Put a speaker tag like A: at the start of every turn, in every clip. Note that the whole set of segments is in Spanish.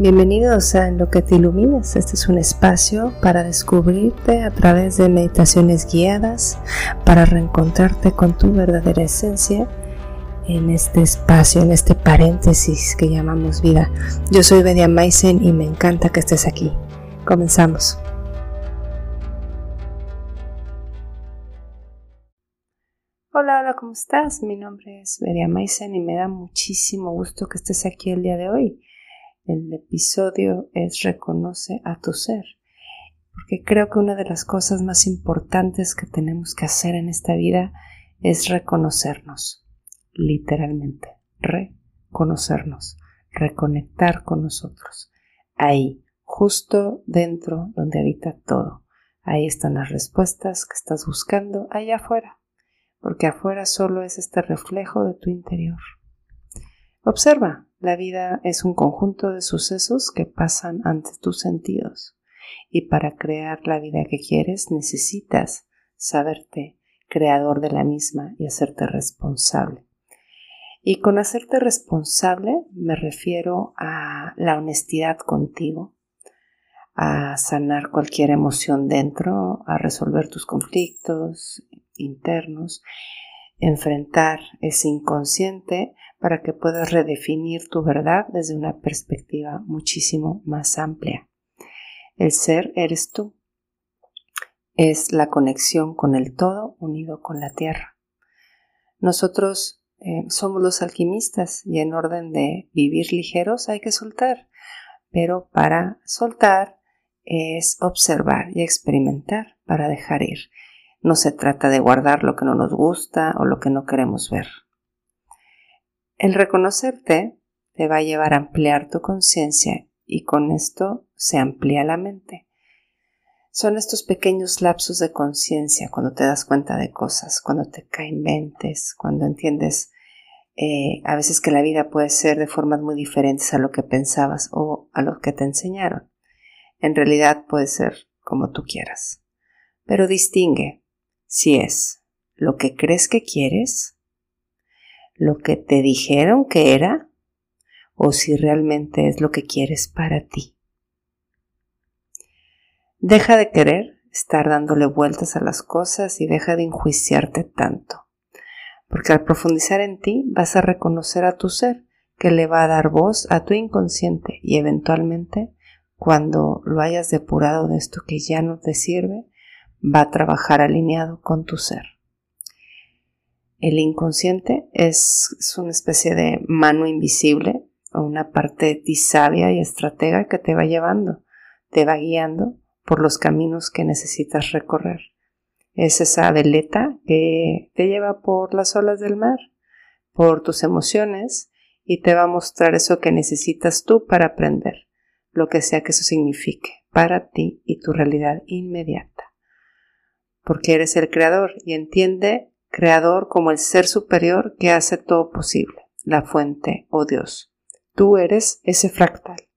A: Bienvenidos a En lo que te iluminas. Este es un espacio para descubrirte a través de meditaciones guiadas, para reencontrarte con tu verdadera esencia en este espacio, en este paréntesis que llamamos vida. Yo soy Bedia Maisen y me encanta que estés aquí. Comenzamos. Hola, hola, ¿cómo estás? Mi nombre es Bedia Maisen y me da muchísimo gusto que estés aquí el día de hoy. El episodio es Reconoce a tu ser, porque creo que una de las cosas más importantes que tenemos que hacer en esta vida es reconocernos, literalmente, reconocernos, reconectar con nosotros. Ahí, justo dentro donde habita todo. Ahí están las respuestas que estás buscando allá afuera, porque afuera solo es este reflejo de tu interior. Observa, la vida es un conjunto de sucesos que pasan ante tus sentidos. Y para crear la vida que quieres necesitas saberte creador de la misma y hacerte responsable. Y con hacerte responsable me refiero a la honestidad contigo, a sanar cualquier emoción dentro, a resolver tus conflictos internos, enfrentar ese inconsciente para que puedas redefinir tu verdad desde una perspectiva muchísimo más amplia. El ser eres tú. Es la conexión con el todo unido con la tierra. Nosotros eh, somos los alquimistas y en orden de vivir ligeros hay que soltar. Pero para soltar es observar y experimentar para dejar ir. No se trata de guardar lo que no nos gusta o lo que no queremos ver. El reconocerte te va a llevar a ampliar tu conciencia y con esto se amplía la mente. Son estos pequeños lapsos de conciencia cuando te das cuenta de cosas, cuando te caen mentes, cuando entiendes eh, a veces que la vida puede ser de formas muy diferentes a lo que pensabas o a lo que te enseñaron. En realidad puede ser como tú quieras. Pero distingue si es lo que crees que quieres lo que te dijeron que era o si realmente es lo que quieres para ti. Deja de querer estar dándole vueltas a las cosas y deja de enjuiciarte tanto, porque al profundizar en ti vas a reconocer a tu ser que le va a dar voz a tu inconsciente y eventualmente cuando lo hayas depurado de esto que ya no te sirve, va a trabajar alineado con tu ser. El inconsciente es, una especie de mano invisible o una parte sabia y estratega que te va llevando, te va guiando por los caminos que necesitas recorrer. Es esa veleta que te lleva por las olas del mar, por tus emociones y te va a mostrar eso que necesitas tú para aprender, lo que sea que eso signifique para ti y tu realidad inmediata. Porque eres el creador y entiende creador como el ser superior que hace todo posible, la fuente o Dios. Tú eres ese fractal.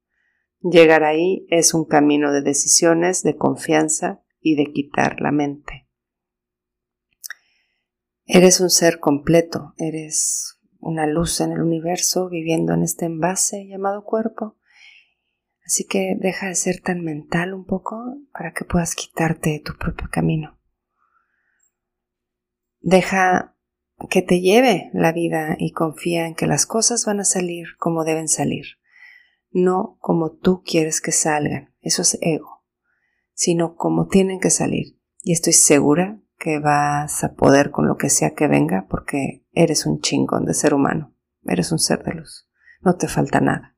A: Llegar ahí es un camino de decisiones, de confianza y de quitar la mente. Eres un ser completo, eres una luz en el universo viviendo en este envase llamado cuerpo. Así que deja de ser tan mental un poco para que puedas quitarte de tu propio camino. Deja que te lleve la vida y confía en que las cosas van a salir como deben salir, no como tú quieres que salgan, eso es ego, sino como tienen que salir. Y estoy segura que vas a poder con lo que sea que venga porque eres un chingón de ser humano, eres un ser de luz, no te falta nada.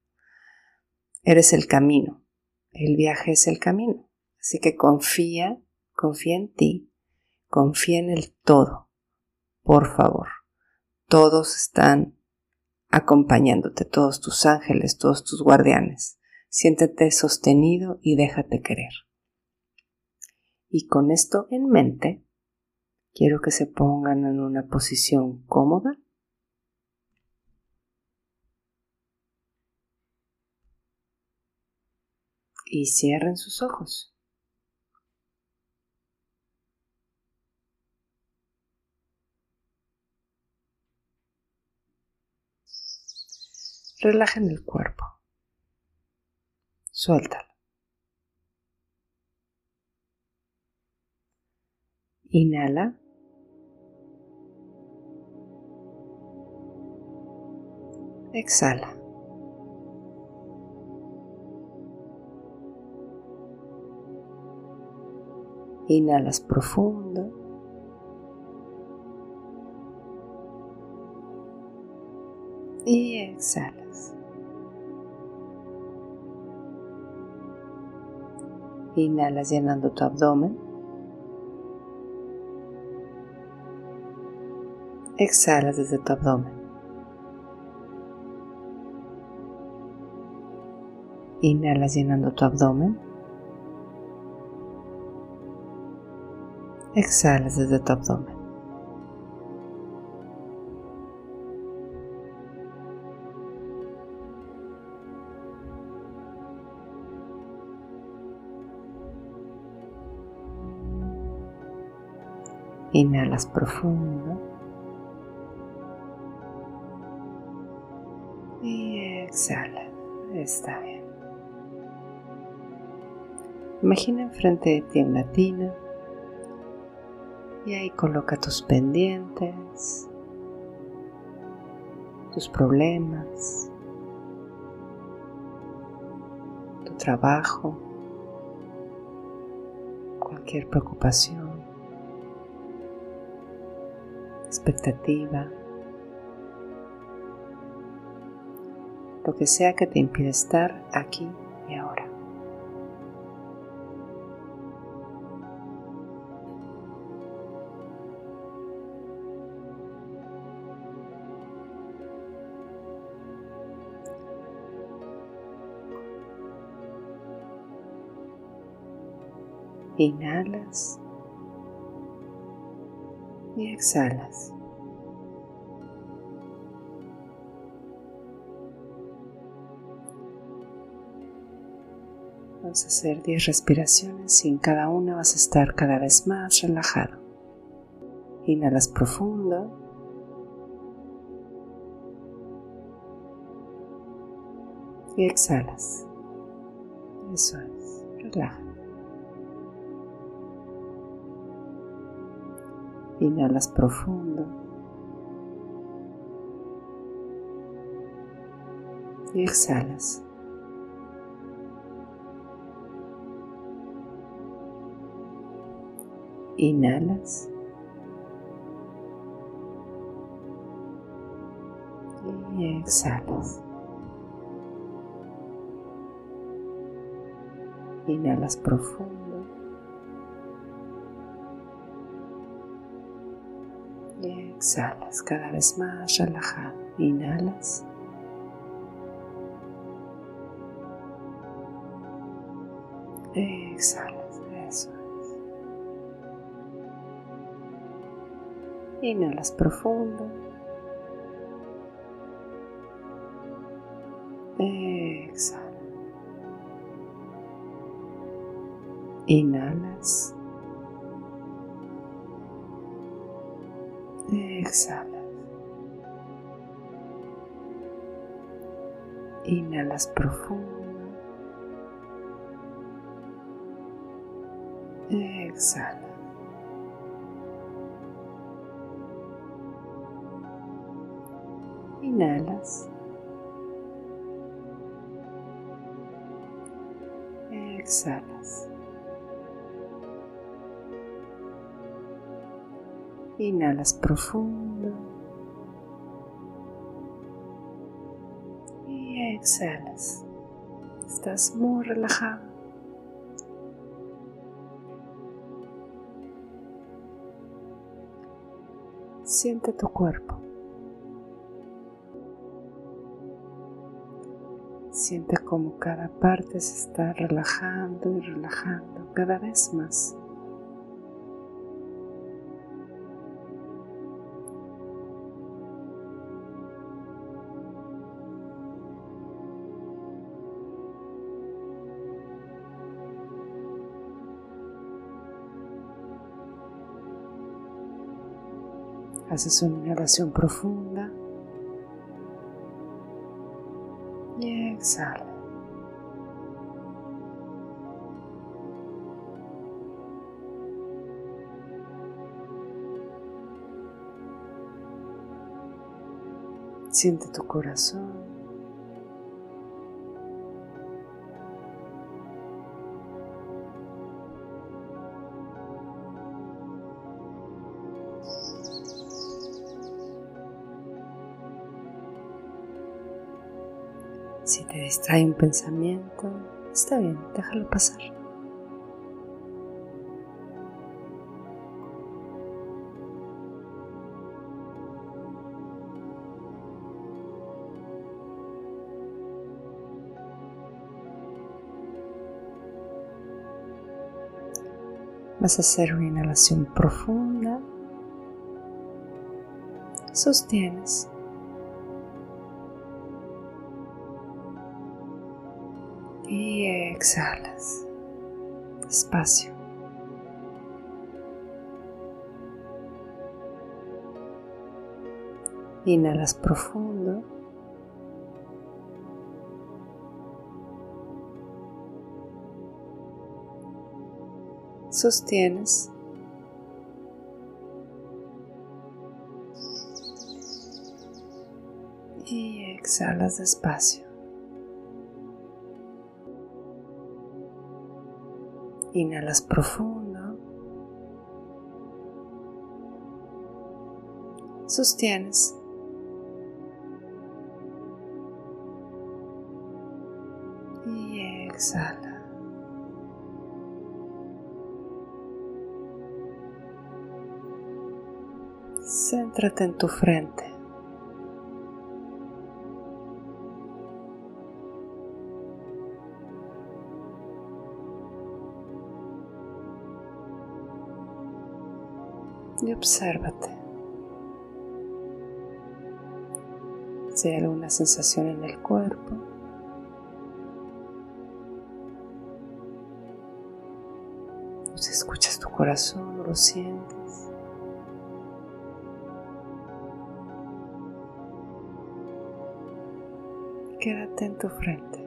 A: Eres el camino, el viaje es el camino, así que confía, confía en ti, confía en el todo por favor. Todos están acompañándote, todos tus ángeles, todos tus guardianes. Siéntete sostenido y déjate querer. Y con esto en mente, quiero que se pongan en una posición cómoda. Y cierren sus ojos. Relajen el cuerpo. Suéltalo. Inhala. Exhala. Inhalas profundo. Y exhalas. Inhalas llenando tu abdomen. Exhalas desde tu abdomen. Inhalas llenando tu abdomen. Exhalas desde tu abdomen. Inhalas profundo. Y exhala. Está bien. Imagina enfrente de ti una tina y ahí coloca tus pendientes, tus problemas, tu trabajo, cualquier preocupación, expectativa, lo que sea que te impida estar aquí y ahora. Inhalas y exhalas. Vamos a hacer 10 respiraciones y en cada una vas a estar cada vez más relajado. Inhalas profundo. Y exhalas. Eso es. Relaja. Inhalas profundo. Y exhalas. Inhalas. Y exhalas. Inhalas profundo. Exhalas cada vez más relajado. Inhalas. Exhalas, eso es. Inhalas profundo. Exhala. Inhalas. Exhalas. Inhalas profundo. Exhala. Inhalas. Exhalas. Inhalas profundo. Y exhalas. Estás muy relajado. Siente tu cuerpo. Siente como cada parte se está relajando y relajando cada vez más. Haces una inhalación profunda y exhala. Siente tu corazón. Te un pensamiento, está bien, déjalo pasar. Vas a hacer una inhalación profunda. Sostienes. Exhalas. Despacio. Inhalas profundo. sostienes. Y exhalas despacio. Inhalas profundo. Sostienes. Y exhala. Céntrate en tu frente. Y obsérvate. Si hay alguna sensación en el cuerpo. si escuchas tu corazón o lo sientes. quédate en tu frente.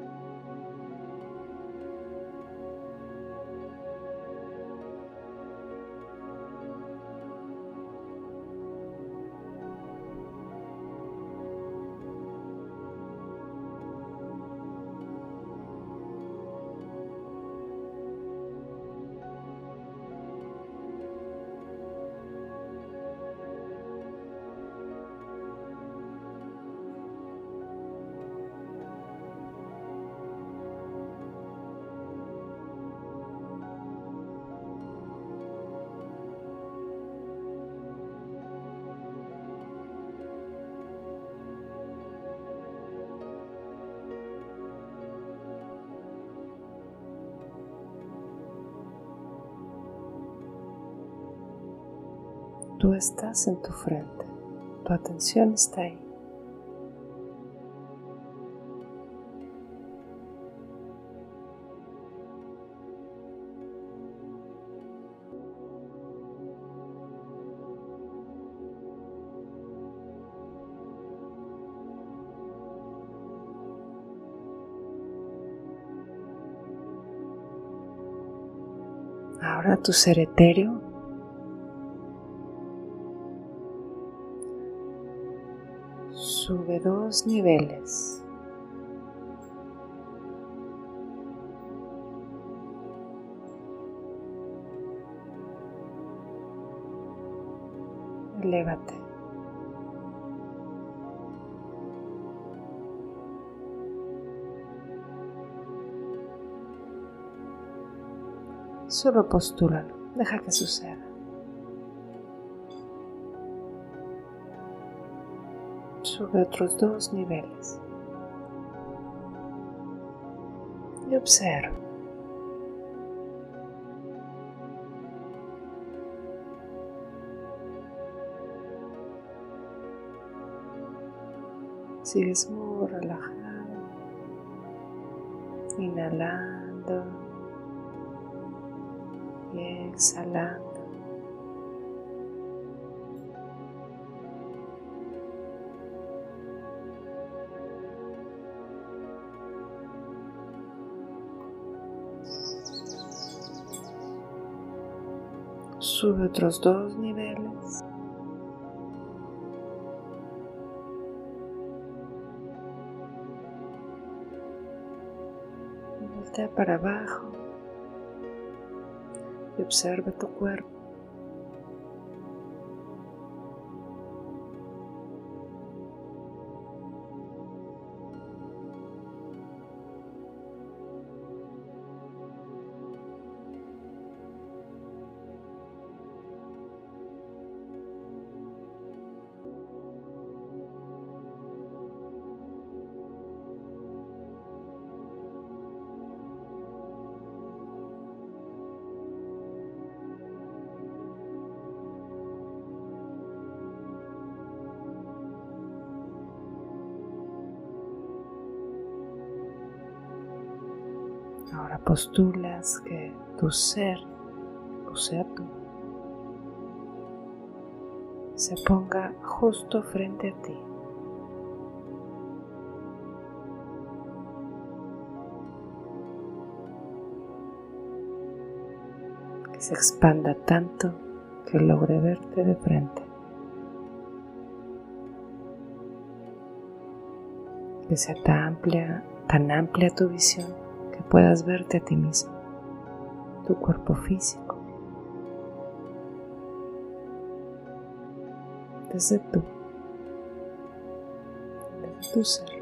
A: Tú estás en tu frente, tu atención está ahí. Ahora tu ser etéreo sube dos niveles. Elévate. Solo postúlalo, deja que suceda. Sube otros dos niveles y observa. Sigues muy relajado, inhalando y exhalando. sube otros dos niveles. Voltea para abajo y observa tu cuerpo. Ahora postulas que tu ser, o sea tú, se ponga justo frente a ti. Que se expanda tanto que logre verte de frente. Que sea tan amplia, tan amplia tu visión puedas verte a ti mismo, tu cuerpo físico, desde tú, desde tu ser.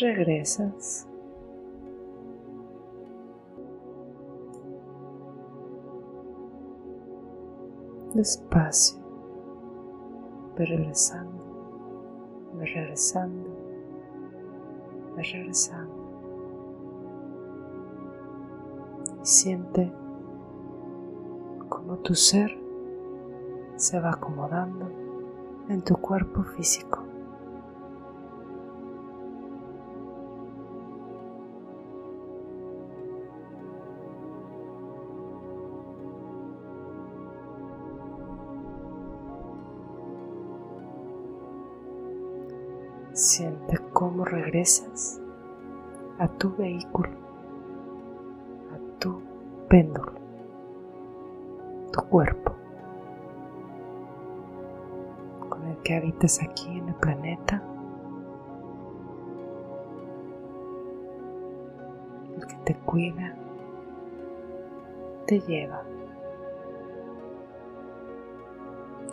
A: Regresas. Despacio, regresando, regresando, regresando. Y siente como tu ser se va acomodando en tu cuerpo físico. Siente cómo regresas a tu vehículo, a tu péndulo, tu cuerpo, con el que habitas aquí en el planeta, el que te cuida, te lleva,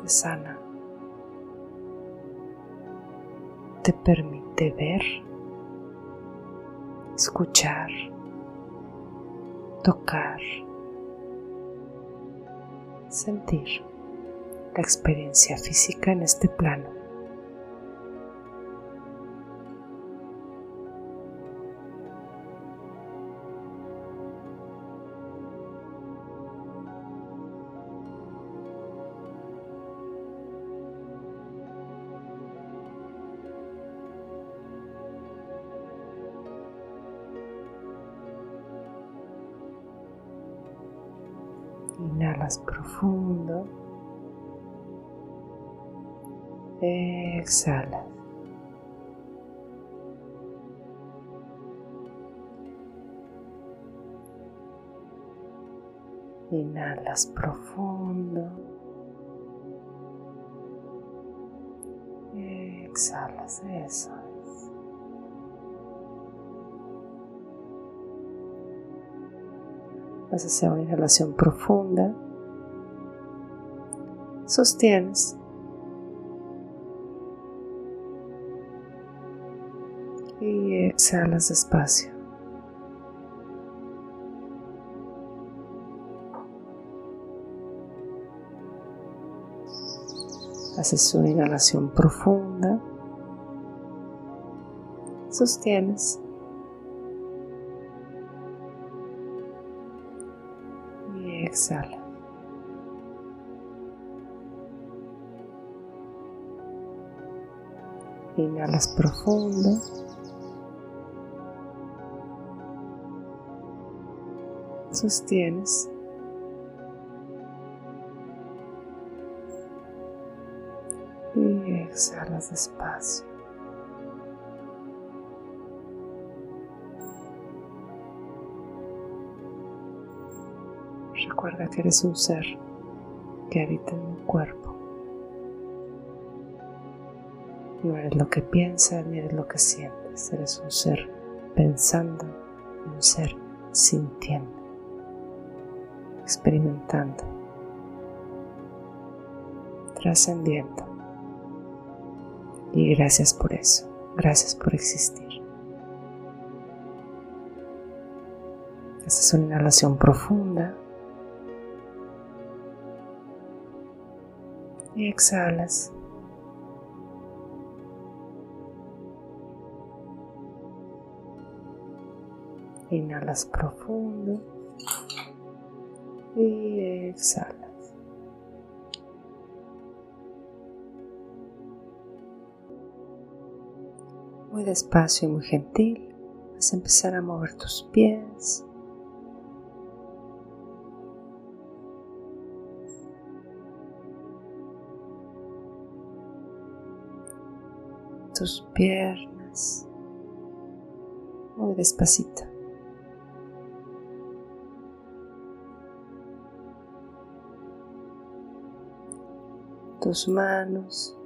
A: te sana. Te permite ver, escuchar, tocar, sentir la experiencia física en este plano. Profundo. Exhalas. Inhalas profundo. Exhalas eso. Vas a hacer una inhalación profunda sostienes. Y exhalas despacio. Haces una inhalación profunda. Sostienes. Y exhala. Inhalas profundo. Sostienes. Y exhalas despacio. Recuerda que eres un ser que habita en un cuerpo. Lo que piensas ni lo que sientes. Eres un ser pensando, un ser sintiendo, experimentando, trascendiendo. Y gracias por eso. Gracias por existir. Haces una inhalación profunda. Y exhalas. Inhalas profundo y exhalas. Muy despacio y muy gentil vas a empezar a mover tus pies. tus piernas muy despacito. Tus manos.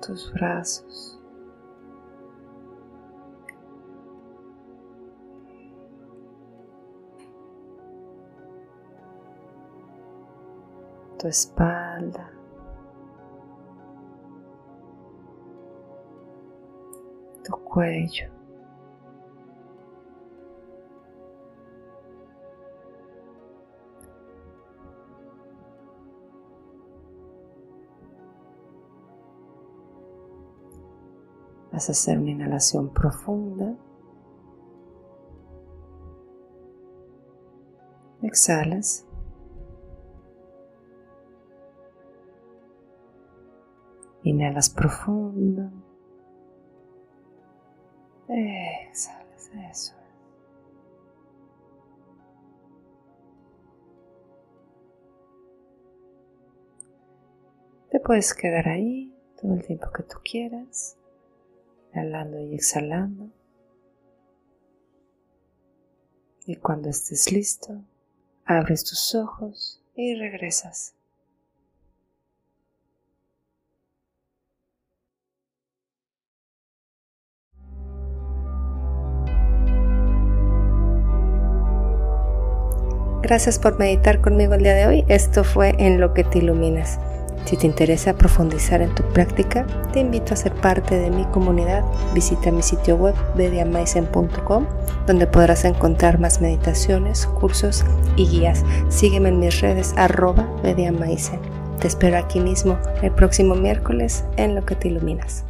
A: tus brazos. tu espalda. Cuello. Vas a hacer una inhalación profunda. Exhalas. Inhalas profundo. Exhalas, eso. Te puedes quedar ahí todo el tiempo que tú quieras, inhalando y exhalando. Y cuando estés listo, abres tus ojos y regresas. Gracias por meditar conmigo el día de hoy. Esto fue En lo que te iluminas. Si te interesa profundizar en tu práctica, te invito a ser parte de mi comunidad. Visita mi sitio web bediamaisen.com donde podrás encontrar más meditaciones, cursos y guías. Sígueme en mis redes arroba bediamaisen. Te espero aquí mismo el próximo miércoles en Lo que te iluminas.